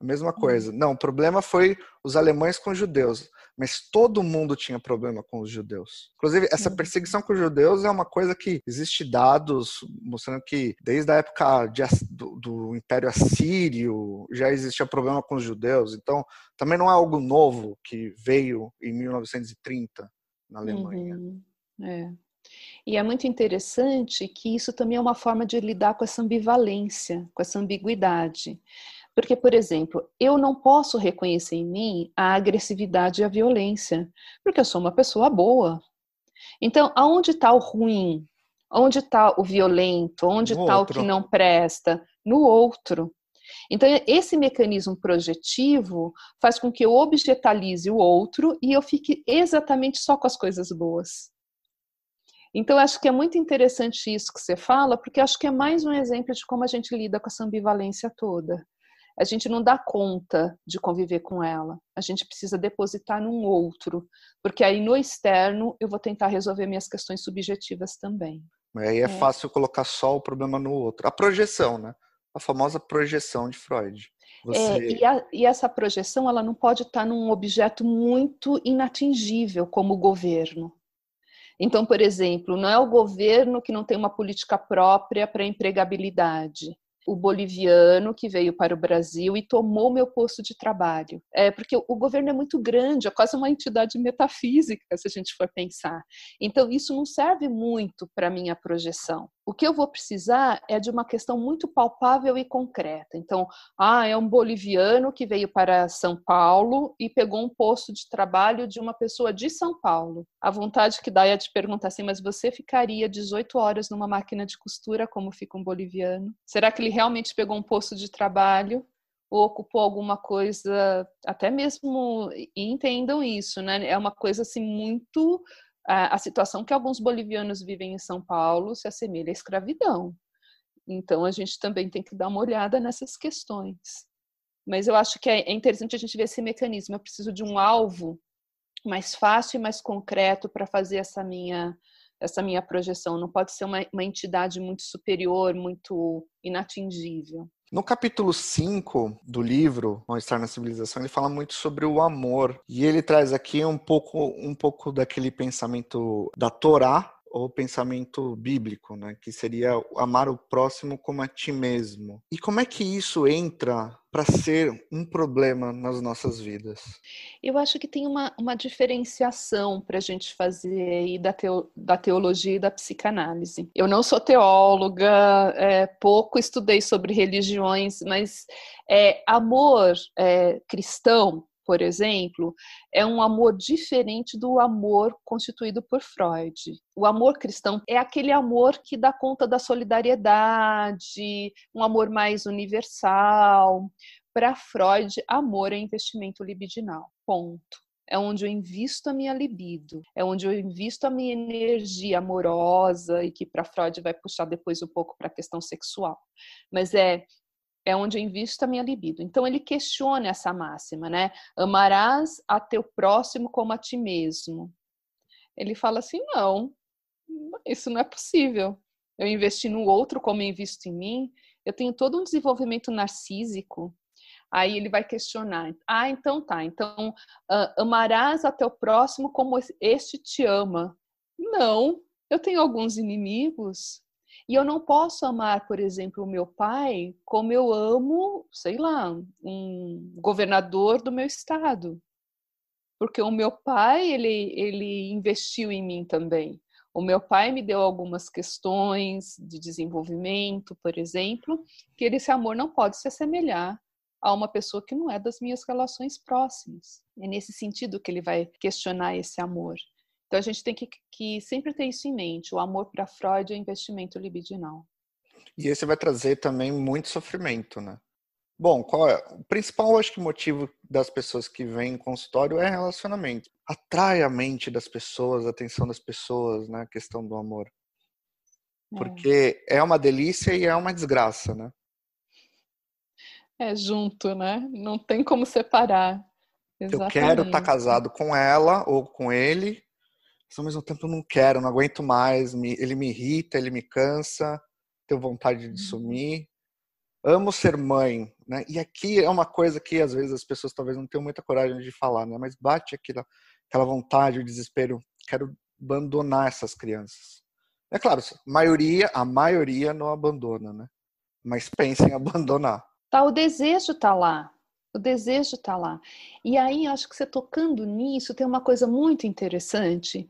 A mesma coisa. Não, o problema foi os alemães com os judeus. Mas todo mundo tinha problema com os judeus. Inclusive, essa perseguição com os judeus é uma coisa que existe dados mostrando que desde a época de, do, do, Império Assírio já existia problema com os judeus. Então, também não é algo novo que veio em 1930 na Alemanha. Uhum. É. E é muito interessante que isso também é uma forma de lidar com essa ambivalência, com essa ambiguidade. Porque, por exemplo, eu não posso reconhecer em mim a agressividade e a violência, porque eu sou uma pessoa boa. Então, aonde está o ruim? Onde está o violento? Onde está o que não presta? No outro. Então, esse mecanismo projetivo faz com que eu objetalize o outro e eu fique exatamente só com as coisas boas. Então, acho que é muito interessante isso que você fala, porque acho que é mais um exemplo de como a gente lida com essa ambivalência toda a gente não dá conta de conviver com ela. A gente precisa depositar num outro, porque aí no externo eu vou tentar resolver minhas questões subjetivas também. Aí é, é. fácil colocar só o problema no outro. A projeção, né? A famosa projeção de Freud. É, Você... É, e, a, e, essa projeção ela não pode estar num objeto muito inatingível como o governo. Então, por exemplo, não é o governo que não tem uma política própria para empregabilidade o boliviano que veio para o Brasil e tomou meu posto de trabalho. É, porque o governo é muito grande, é quase uma entidade metafísica, se a gente for pensar. Então, isso não serve muito para minha projeção. O que eu vou precisar é de uma questão muito palpável e concreta. Então, ah, é um boliviano que veio para São Paulo e pegou um posto de trabalho de uma pessoa de São Paulo. A vontade que dá é de perguntar assim, mas você ficaria 18 horas numa máquina de costura como fica um boliviano? Será que ele realmente pegou um posto de trabalho? ou ocupou alguma coisa, até mesmo, entendam isso, né? É uma coisa assim muito a, situação que alguns bolivianos vivem em São Paulo se assemelha à escravidão. Então, a gente também tem que dar uma olhada nessas questões. Mas eu acho que é, é interessante a gente ver esse mecanismo. Eu preciso de um alvo mais fácil e mais concreto para fazer essa minha essa minha projeção. Não pode ser uma, uma entidade muito superior, muito inatingível. No capítulo 5 do livro Mal Estar na Civilização, ele fala muito sobre o amor. E ele traz aqui um pouco, um pouco daquele pensamento da Torá, o pensamento bíblico, né? Que seria amar o próximo como a ti mesmo. E como é que isso entra para ser um problema nas nossas vidas? Eu acho que tem uma, uma diferenciação para a gente fazer aí da, teo, da teologia e da psicanálise. Eu não sou teóloga, é, pouco estudei sobre religiões, mas é, amor é, cristão por exemplo, é um amor diferente do amor constituído por Freud. O amor cristão é aquele amor que dá conta da solidariedade, um amor mais universal. Para Freud, amor é investimento libidinal. Ponto é onde eu invisto a minha libido, é onde eu invisto a minha energia amorosa e que para Freud vai puxar depois um pouco para a questão sexual. Mas é é onde eu invisto a minha libido. Então ele questiona essa máxima, né? Amarás a teu próximo como a ti mesmo. Ele fala assim: não, isso não é possível. Eu investi no outro como eu invisto em mim. Eu tenho todo um desenvolvimento narcísico. Aí ele vai questionar: ah, então tá, então uh, amarás a teu próximo como este te ama. Não, eu tenho alguns inimigos, e eu não posso amar, por exemplo, o meu pai como eu amo, sei lá, um governador do meu estado. Porque o meu pai, ele, ele investiu em mim também. O meu pai me deu algumas questões de desenvolvimento, por exemplo, que esse amor não pode se assemelhar a uma pessoa que não é das minhas relações próximas. É nesse sentido que ele vai questionar esse amor. Então a gente tem que, que sempre ter isso em mente. O amor para Freud é investimento libidinal. E esse vai trazer também muito sofrimento, né? Bom, qual é? O principal, acho que, motivo das pessoas que vêm em consultório é relacionamento. Atrai a mente das pessoas, a atenção das pessoas, né? A questão do amor. É. Porque é. é uma delícia e é uma desgraça, né? É junto, né? Não tem como separar. Exatamente. Eu quero estar tá casado com ela ou com ele, mas ao mesmo tempo eu não quero, não aguento mais, me, ele me irrita, ele me cansa, tenho vontade de uhum. sumir. Amo ser mãe, né? E aqui é uma coisa que às vezes as pessoas talvez não tenham muita coragem de falar, né? Mas bate aquela, aquela vontade, o desespero, quero abandonar essas crianças. É claro, a maioria, a maioria não abandona, né? Mas pensa em *laughs* abandonar. Tá, o desejo tá lá. O desejo está lá. E aí, acho que você tocando nisso, tem uma coisa muito interessante,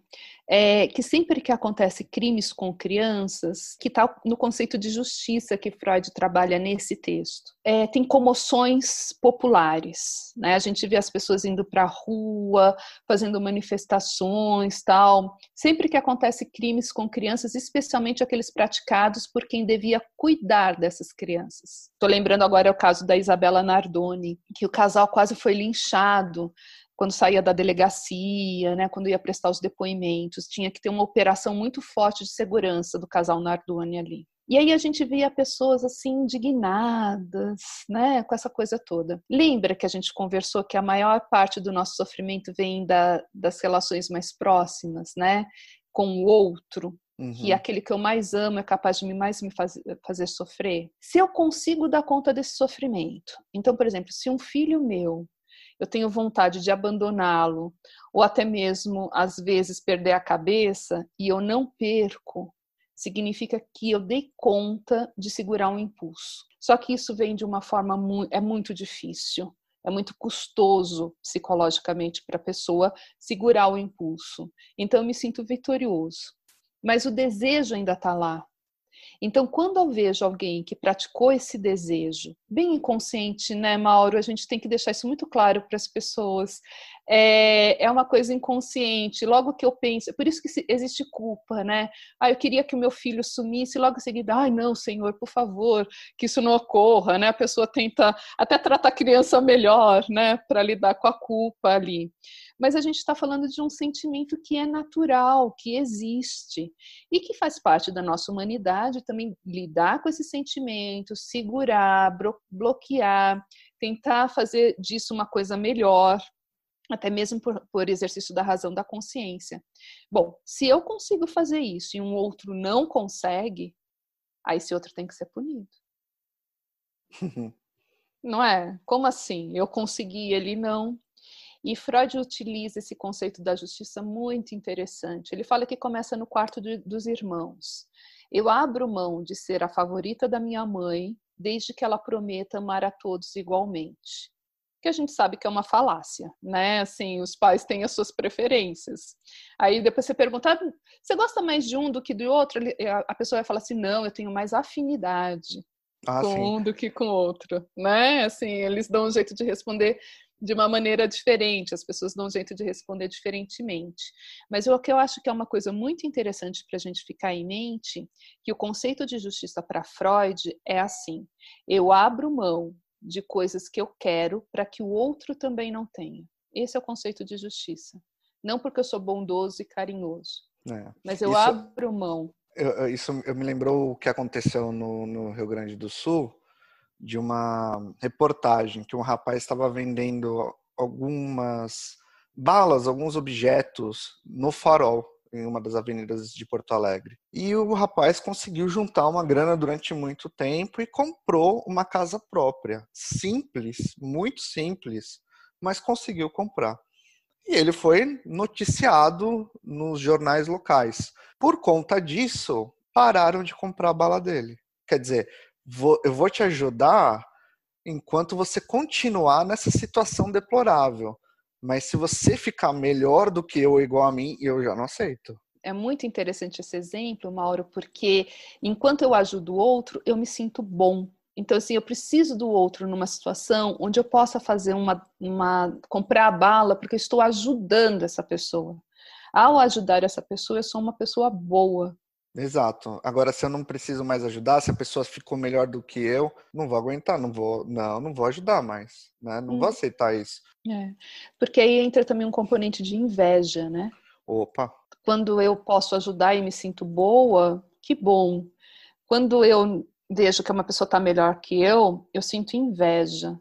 é que sempre que acontece crimes com crianças, que está no conceito de justiça que Freud trabalha nesse texto, é, tem comoções populares. Né? A gente vê as pessoas indo para a rua, fazendo manifestações, tal. Sempre que acontece crimes com crianças, especialmente aqueles praticados por quem devia cuidar dessas crianças. Estou lembrando agora o caso da Isabela Nardoni, que o casal quase foi linchado quando saía da delegacia, né, quando ia prestar os depoimentos, tinha que ter uma operação muito forte de segurança do casal Nardoni ali. E aí a gente via pessoas assim indignadas, né, com essa coisa toda. Lembra que a gente conversou que a maior parte do nosso sofrimento vem da, das relações mais próximas, né, com o outro, Uhum. que aquele que eu mais amo é capaz de me mais me fazer, fazer sofrer. Se eu consigo dar conta desse sofrimento, então, por exemplo, se um filho meu eu tenho vontade de abandoná-lo, ou até mesmo, às vezes, perder a cabeça, e eu não perco, significa que eu dei conta de segurar um impulso. Só que isso vem de uma forma muito, é muito difícil, é muito custoso psicologicamente para a pessoa segurar o impulso. Então eu me sinto vitorioso, mas o desejo ainda está lá. Então, quando eu vejo alguém que praticou esse desejo, bem inconsciente, né, Mauro? A gente tem que deixar isso muito claro para as pessoas. É, é uma coisa inconsciente. Logo que eu penso, é por isso que existe culpa, né? Ah, eu queria que o meu filho sumisse, logo em seguida, ai, não, Senhor, por favor, que isso não ocorra, né? A pessoa tenta até tratar a criança melhor, né, para lidar com a culpa ali mas a gente está falando de um sentimento que é natural, que existe e que faz parte da nossa humanidade também lidar com esse sentimento, segurar, bloquear, tentar fazer disso uma coisa melhor, até mesmo por, por, exercício da razão da consciência. Bom, se eu consigo fazer isso e um outro não consegue, aí esse outro tem que ser punido. *laughs* não é? Como assim? Eu consegui, ele não. E Freud utiliza esse conceito da justiça muito interessante. Ele fala que começa no quarto de, dos irmãos. Eu abro mão de ser a favorita da minha mãe, desde que ela prometa amar a todos igualmente. Que a gente sabe que é uma falácia, né? Assim, os pais têm as suas preferências. Aí depois você pergunta, ah, você gosta mais de um do que do outro? A pessoa vai falar assim, não, eu tenho mais afinidade ah, com sim. um do que com o outro, né? Assim, eles dão um jeito de responder de uma maneira diferente, as pessoas dão um jeito de responder diferentemente. Mas o que eu acho que é uma coisa muito interessante para a gente ficar em mente, que o conceito de justiça para Freud é assim: eu abro mão de coisas que eu quero para que o outro também não tenha. Esse é o conceito de justiça. Não porque eu sou bondoso e carinhoso, é. mas eu Isso... abro mão eu, isso eu me lembrou o que aconteceu no, no, Rio Grande do Sul, de uma reportagem que um rapaz estava vendendo algumas balas, alguns objetos no farol, em uma das avenidas de Porto Alegre. E o rapaz conseguiu juntar uma grana durante muito tempo e comprou uma casa própria. Simples, muito simples, mas conseguiu comprar. E ele foi noticiado nos jornais locais. Por conta disso, pararam de comprar a bala dele. Quer dizer, vou, eu vou te ajudar enquanto você continuar nessa situação deplorável. Mas se você ficar melhor do que eu igual a mim, eu já não aceito. É muito interessante esse exemplo, Mauro, porque enquanto eu ajudo o outro, eu me sinto bom. Então, assim, eu preciso do outro numa situação onde eu possa fazer uma, uma comprar a bala, porque eu estou ajudando essa pessoa. Ao ajudar essa pessoa, eu sou uma pessoa boa. Exato. Agora, se eu não preciso mais ajudar, se a pessoa ficou melhor do que eu, não vou aguentar, não vou, não, não vou ajudar mais, né? Não hum. vou aceitar isso. É. Porque aí entra também um componente de inveja, né? Opa. Quando eu posso ajudar e me sinto boa, que bom. Quando eu vejo que uma pessoa está melhor que eu, eu sinto inveja.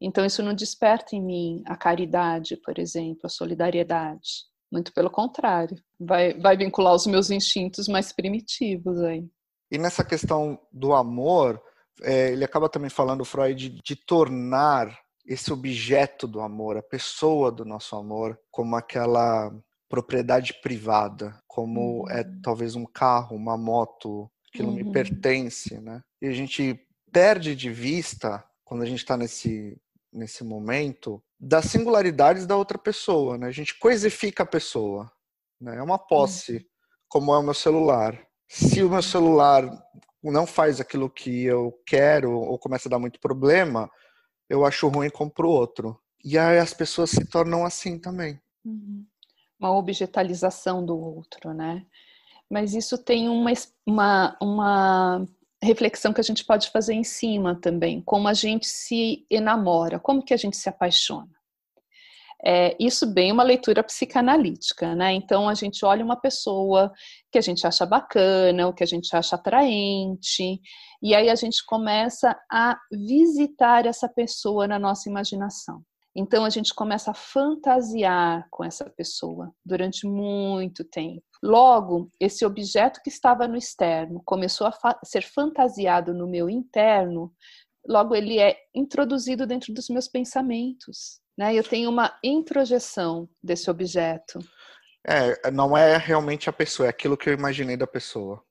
Então, isso não desperta em mim a caridade, por exemplo, a solidariedade. Muito pelo contrário, vai, vai vincular os meus instintos mais primitivos aí. E nessa questão do amor, é, ele acaba também falando, Freud, de, de tornar esse objeto do amor, a pessoa do nosso amor, como aquela propriedade privada, como é uhum. é talvez um carro, uma moto, aquilo uhum. me pertence, né? E a gente perde de vista, quando a gente está nesse, nesse momento, das singularidades da outra pessoa, né? A gente coisifica a pessoa, né? É uma posse, uhum. como é o meu celular. Se o meu celular não faz aquilo que eu quero ou começa a dar muito problema, eu acho ruim e compro outro. E aí as pessoas se tornam assim também. Uhum. Uma objetalização do outro, né? mas isso tem uma, uma, uma reflexão que a gente pode fazer em cima também, como a gente se enamora, como que a gente se apaixona. É, isso bem uma leitura psicanalítica, né? Então a gente olha uma pessoa que a gente acha bacana, o que a gente acha atraente, e aí a gente começa a visitar essa pessoa na nossa imaginação. Então a gente começa a fantasiar com essa pessoa durante muito tempo. Logo, esse objeto que estava no externo começou a ser fantasiado no meu interno, logo ele é introduzido dentro dos meus pensamentos. Né? Eu tenho uma introjeção desse objeto. É, não é realmente a pessoa, é aquilo que eu imaginei da pessoa.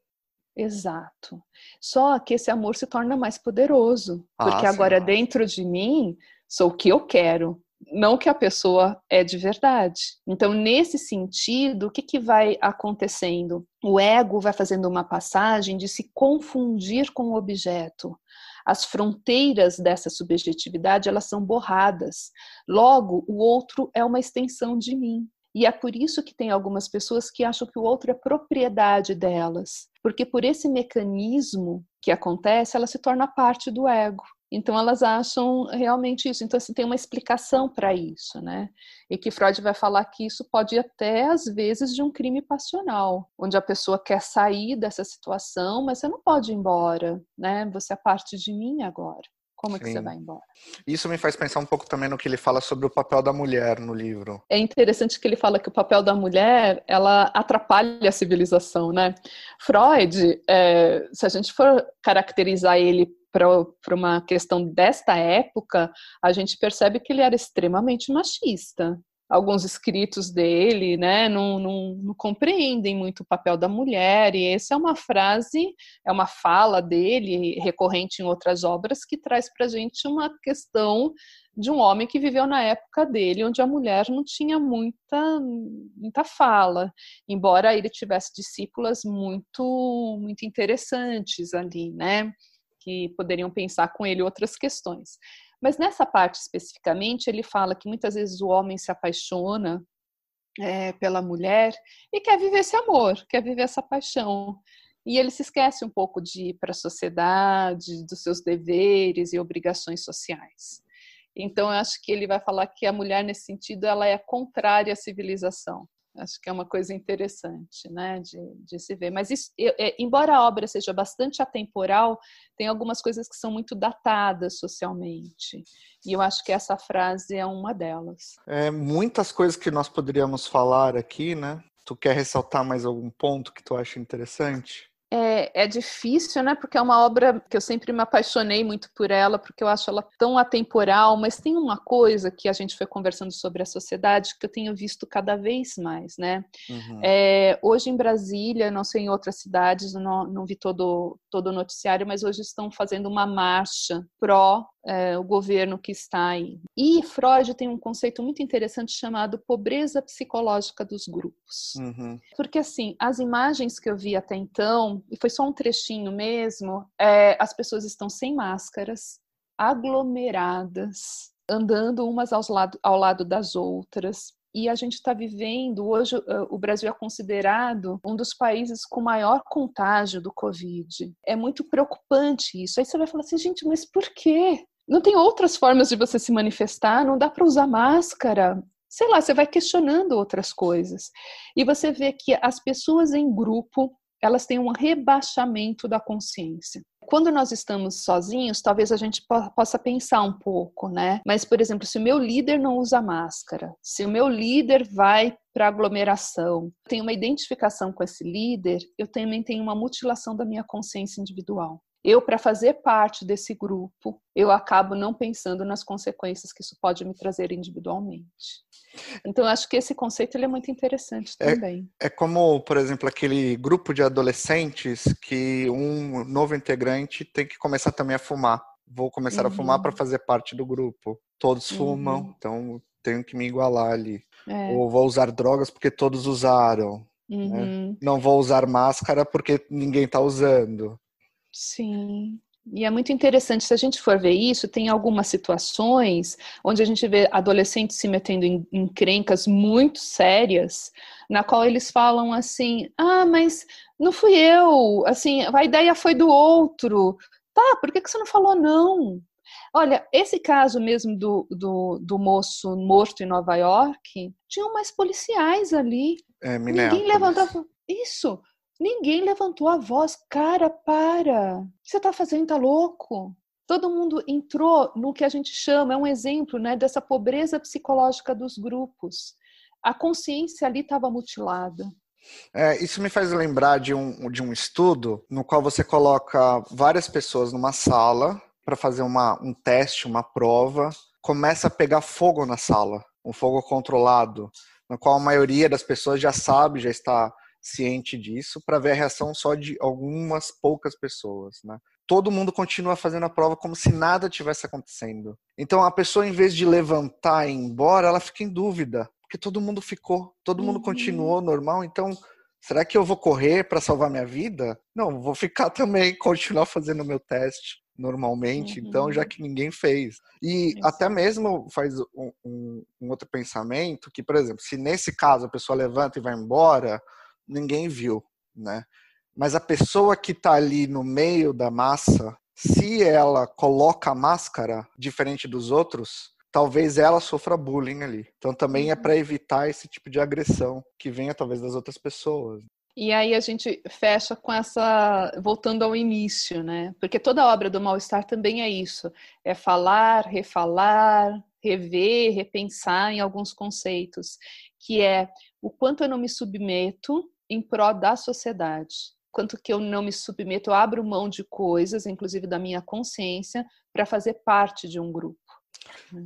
Exato. Só que esse amor se torna mais poderoso, porque ah, agora dentro de mim sou o que eu quero, não que a pessoa é de verdade. Então, nesse sentido, o que, que vai acontecendo? O ego vai fazendo uma passagem de se confundir com o objeto. As fronteiras dessa subjetividade elas são borradas. Logo, o outro é uma extensão de mim. E é por isso que tem algumas pessoas que acham que o outro é propriedade delas, porque por esse mecanismo que acontece, ela se torna parte do ego. Então elas acham realmente isso. Então assim, tem uma explicação para isso, né? E que Freud vai falar que isso pode ir até às vezes de um crime passional, onde a pessoa quer sair dessa situação, mas você não pode ir embora, né? Você é parte de mim agora. Como é que você vai embora? Isso me faz pensar um pouco também no que ele fala sobre o papel da mulher no livro. É interessante que ele fala que o papel da mulher ela atrapalha a civilização, né? Freud, é, se a gente for caracterizar ele para uma questão desta época, a gente percebe que ele era extremamente machista. alguns escritos dele, né, não, não, não, compreendem muito o papel da mulher, e essa é uma frase, é uma fala dele, recorrente em outras obras, que traz para a gente uma questão de um homem que viveu na época dele, onde a mulher não tinha muita, muita fala, embora ele tivesse discípulas muito, muito interessantes ali, né, que poderiam pensar com ele outras questões. Mas nessa parte especificamente, ele fala que muitas vezes o homem se apaixona é, pela mulher e quer viver esse amor, quer viver essa paixão. E ele se esquece um pouco de ir para a sociedade, dos seus deveres e obrigações sociais. Então, eu acho que ele vai falar que a mulher, nesse sentido, ela é contrária à civilização. Acho que é uma coisa interessante, né, de, de se ver. Mas isso, é, embora a obra seja bastante atemporal, tem algumas coisas que são muito datadas socialmente. E eu acho que essa frase é uma delas. É, muitas coisas que nós poderíamos falar aqui, né? Tu quer ressaltar mais algum ponto que tu acha interessante? É, é, difícil, né? Porque é uma obra que eu sempre me apaixonei muito por ela, porque eu acho ela tão atemporal, mas tem uma coisa que a gente foi conversando sobre a sociedade que eu tenho visto cada vez mais, né? Uhum. É, hoje em Brasília, não sei em outras cidades, não, não vi todo, todo o noticiário, mas hoje estão fazendo uma marcha pró é, o governo que está aí. E Freud tem um conceito muito interessante chamado pobreza psicológica dos grupos. Uhum. Porque, assim, as imagens que eu vi até então, e foi só um trechinho mesmo, é, as pessoas estão sem máscaras, aglomeradas, andando umas aos lado, ao lado das outras, e a gente está vivendo, hoje o Brasil é considerado um dos países com maior contágio do Covid. É muito preocupante isso. Aí você vai falar assim, gente, mas por quê? não tem outras formas de você se manifestar, não dá para usar máscara. Sei lá, você vai questionando outras coisas. E você vê que as pessoas em grupo, elas têm um rebaixamento da consciência. Quando nós estamos sozinhos, talvez a gente possa pensar um pouco, né? Mas, por exemplo, se o meu líder não usa máscara, se o meu líder vai para aglomeração, tem uma identificação com esse líder, eu também tenho uma mutilação da minha consciência individual. Eu, para fazer parte desse grupo, eu acabo não pensando nas consequências que isso pode me trazer individualmente. Então, acho que esse conceito ele é muito interessante é, também. É, é como, por exemplo, aquele grupo de adolescentes que um novo integrante tem que começar também a fumar. Vou começar uhum. a fumar para uhum. fazer parte do grupo. Todos fumam, uhum. então tenho que me igualar ali. É. Ou vou usar drogas porque todos usaram. Né? Uhum. Né? Não vou usar máscara porque ninguém está usando. Sim. E é muito interessante, se a gente for ver isso, tem algumas situações onde a gente vê adolescentes se metendo em, em crencas muito sérias, na qual eles falam assim: ah, mas não fui eu, assim, a ideia foi do outro. Tá, por que, que você não falou não? Olha, esse caso mesmo do, do, do moço morto em Nova York, tinham mais policiais ali. É, Ninguém levantava. Isso. Ninguém levantou a voz, cara, para. O que você está fazendo? Tá louco? Todo mundo entrou no que a gente chama, é um exemplo né, dessa pobreza psicológica dos grupos. A consciência ali estava mutilada. É, isso me faz lembrar de um, de um estudo no qual você coloca várias pessoas numa sala para fazer uma, um teste, uma prova, começa a pegar fogo na sala, um fogo controlado, no qual a maioria das pessoas já sabe, já está ciente disso para ver a reação só de algumas poucas pessoas, né? Todo mundo continua fazendo a prova como se nada tivesse acontecendo. Então a pessoa, em vez de levantar e ir embora, ela fica em dúvida, porque todo mundo ficou, todo mundo uhum. continuou normal. Então, será que eu vou correr para salvar minha vida? Não, vou ficar *laughs* também, continuar fazendo o meu teste normalmente, uhum. então já uhum. que ninguém fez. E Isso. até mesmo faz um, um, um, outro pensamento que, por exemplo, se nesse caso a pessoa levanta e vai embora, ninguém viu, né? Mas a pessoa que está ali no meio da massa, se ela coloca a máscara diferente dos outros, talvez ela sofra bullying ali. Então também é para uhum. evitar esse tipo de agressão que venha talvez das outras pessoas. E aí a gente fecha com essa, voltando ao início, né? Porque toda obra do mal-estar também é isso: é falar, refalar, rever, repensar em alguns conceitos, que é o quanto eu não me submeto em prol da sociedade. Quanto que eu não me submeto, eu abro mão de coisas, inclusive da minha consciência, para fazer parte de um grupo.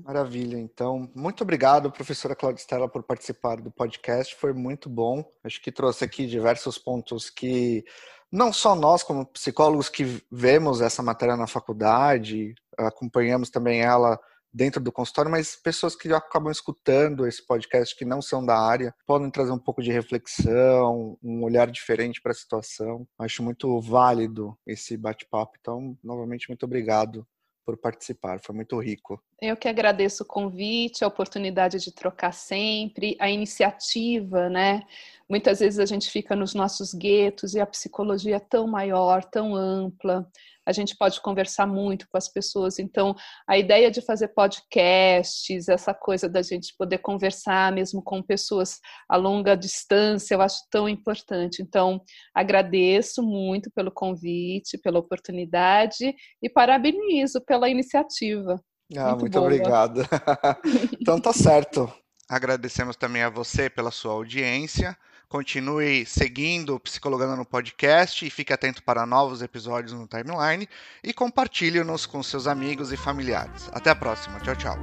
Maravilha. Então, muito obrigado, professora Claudia Stella, por participar do podcast. Foi muito bom. Acho que trouxe aqui diversos pontos que não só nós, como psicólogos que vemos essa matéria na faculdade, acompanhamos também ela dentro do consultório, mas pessoas que acabam escutando esse podcast que não são da área podem trazer um pouco de reflexão, um olhar diferente para a situação. Acho muito válido esse bate-papo. Então, novamente, muito obrigado por participar, foi muito rico. Eu que agradeço o convite, a oportunidade de trocar sempre, a iniciativa, né? Muitas vezes a gente fica nos nossos guetos e a psicologia é tão maior, tão ampla a gente pode conversar muito com as pessoas. Então, a ideia de fazer podcasts, essa coisa da gente poder conversar mesmo com pessoas a longa distância, eu acho tão importante. Então, agradeço muito pelo convite, pela oportunidade e parabenizo pela iniciativa. Ah, muito, muito obrigado. *laughs* então tá certo. Agradecemos também a você pela sua audiência. Continue seguindo o Psicologando no podcast e fique atento para novos episódios no timeline e compartilhe-nos com seus amigos e familiares. Até a próxima. Tchau, tchau.